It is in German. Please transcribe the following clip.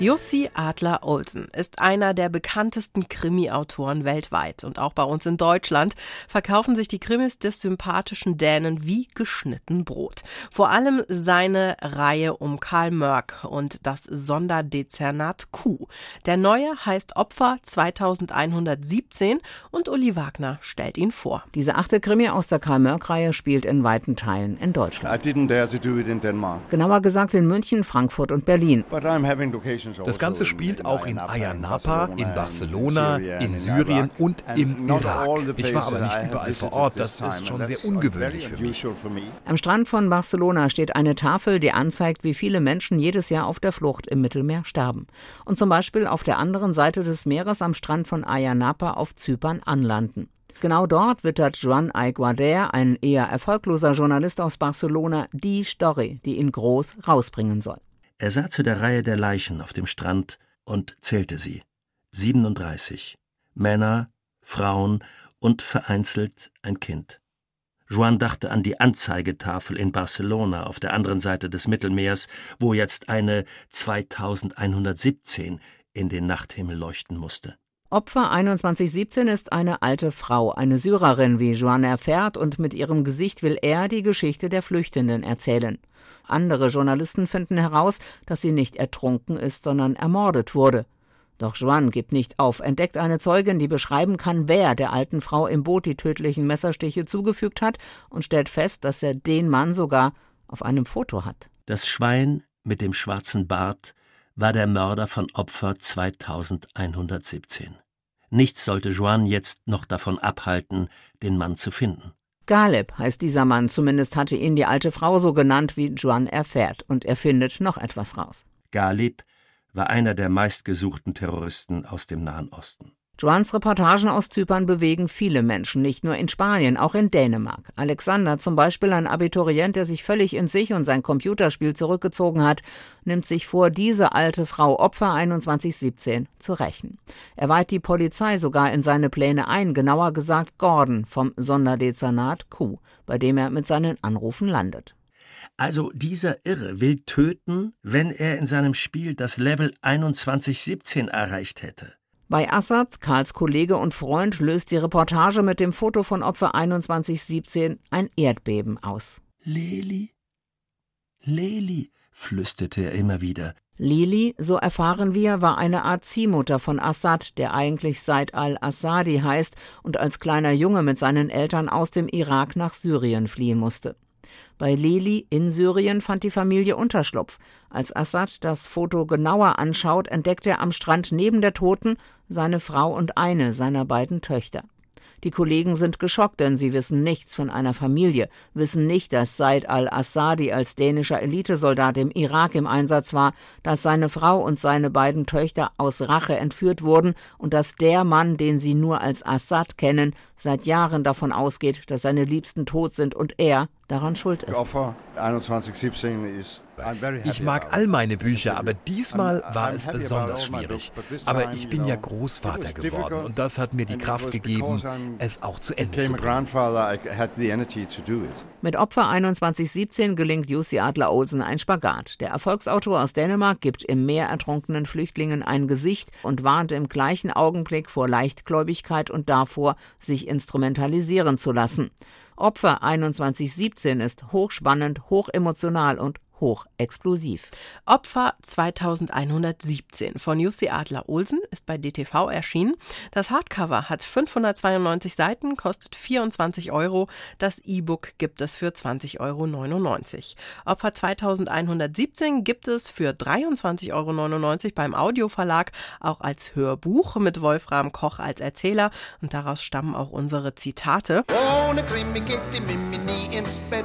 Jussi Adler Olsen ist einer der bekanntesten Krimi-Autoren weltweit und auch bei uns in Deutschland verkaufen sich die Krimis des sympathischen Dänen wie geschnitten Brot. Vor allem seine Reihe um Karl Mörk und das Sonderdezernat Q. Der neue heißt Opfer 2117 und Uli Wagner stellt ihn vor. Diese achte Krimi aus der Karl Mörk-Reihe spielt in weiten Teilen in Deutschland. Genauer gesagt in München, Frankfurt und Berlin. Das Ganze spielt auch in Ayia in Barcelona, in Syrien und im Irak. Ich war aber nicht überall vor Ort, das ist schon sehr ungewöhnlich für mich. Am Strand von Barcelona steht eine Tafel, die anzeigt, wie viele Menschen jedes Jahr auf der Flucht im Mittelmeer sterben. Und zum Beispiel auf der anderen Seite des Meeres am Strand von Ayia auf Zypern anlanden. Genau dort wittert Juan Aiguader, ein eher erfolgloser Journalist aus Barcelona, die Story, die ihn groß rausbringen soll. Er sah zu der Reihe der Leichen auf dem Strand und zählte sie. 37. Männer, Frauen und vereinzelt ein Kind. Juan dachte an die Anzeigetafel in Barcelona auf der anderen Seite des Mittelmeers, wo jetzt eine 2117 in den Nachthimmel leuchten musste. Opfer 2117 ist eine alte Frau, eine Syrerin, wie Juan erfährt, und mit ihrem Gesicht will er die Geschichte der Flüchtenden erzählen. Andere Journalisten finden heraus, dass sie nicht ertrunken ist, sondern ermordet wurde. Doch Joan gibt nicht auf, entdeckt eine Zeugin, die beschreiben kann, wer der alten Frau im Boot die tödlichen Messerstiche zugefügt hat und stellt fest, dass er den Mann sogar auf einem Foto hat. Das Schwein mit dem schwarzen Bart war der Mörder von Opfer 2117. Nichts sollte Joan jetzt noch davon abhalten, den Mann zu finden. Galeb heißt dieser Mann, zumindest hatte ihn die alte Frau so genannt, wie Juan erfährt, und er findet noch etwas raus. Galeb war einer der meistgesuchten Terroristen aus dem Nahen Osten. Joans Reportagen aus Zypern bewegen viele Menschen, nicht nur in Spanien, auch in Dänemark. Alexander zum Beispiel, ein Abiturient, der sich völlig in sich und sein Computerspiel zurückgezogen hat, nimmt sich vor, diese alte Frau Opfer 2117 zu rächen. Er weiht die Polizei sogar in seine Pläne ein, genauer gesagt Gordon vom Sonderdezernat Q, bei dem er mit seinen Anrufen landet. Also dieser Irre will töten, wenn er in seinem Spiel das Level 2117 erreicht hätte. Bei Assad, Karls Kollege und Freund, löst die Reportage mit dem Foto von Opfer 2117 ein Erdbeben aus. Leli, Leli, flüsterte er immer wieder. Lili, so erfahren wir, war eine Art Ziehmutter von Assad, der eigentlich Said al-Assadi heißt und als kleiner Junge mit seinen Eltern aus dem Irak nach Syrien fliehen musste. Bei Leli in Syrien fand die Familie Unterschlupf. Als Assad das Foto genauer anschaut, entdeckt er am Strand neben der Toten seine Frau und eine seiner beiden Töchter. Die Kollegen sind geschockt, denn sie wissen nichts von einer Familie, wissen nicht, dass Said al-Assadi als dänischer Elitesoldat im Irak im Einsatz war, dass seine Frau und seine beiden Töchter aus Rache entführt wurden und dass der Mann, den sie nur als Assad kennen, seit Jahren davon ausgeht, dass seine Liebsten tot sind und er daran schuld ist. Ich mag all meine Bücher, aber diesmal war es besonders schwierig. Aber ich bin ja Großvater geworden und das hat mir die Kraft gegeben, es auch zu Ende zu bringen. Mit Opfer 2117 gelingt Jussi Adler Olsen ein Spagat. Der Erfolgsautor aus Dänemark gibt im Meer ertrunkenen Flüchtlingen ein Gesicht und warnt im gleichen Augenblick vor Leichtgläubigkeit und davor, sich instrumentalisieren zu lassen. Opfer 2117 ist hochspannend, hochemotional und hochexplosiv. Opfer 2117 von Jussi Adler Olsen ist bei DTV erschienen. Das Hardcover hat 592 Seiten, kostet 24 Euro. Das E-Book gibt es für 20,99 Euro. Opfer 2117 gibt es für 23,99 Euro beim Audioverlag, auch als Hörbuch mit Wolfram Koch als Erzähler. Und daraus stammen auch unsere Zitate. Ohne Krimi geht die Mimi nie ins Bett.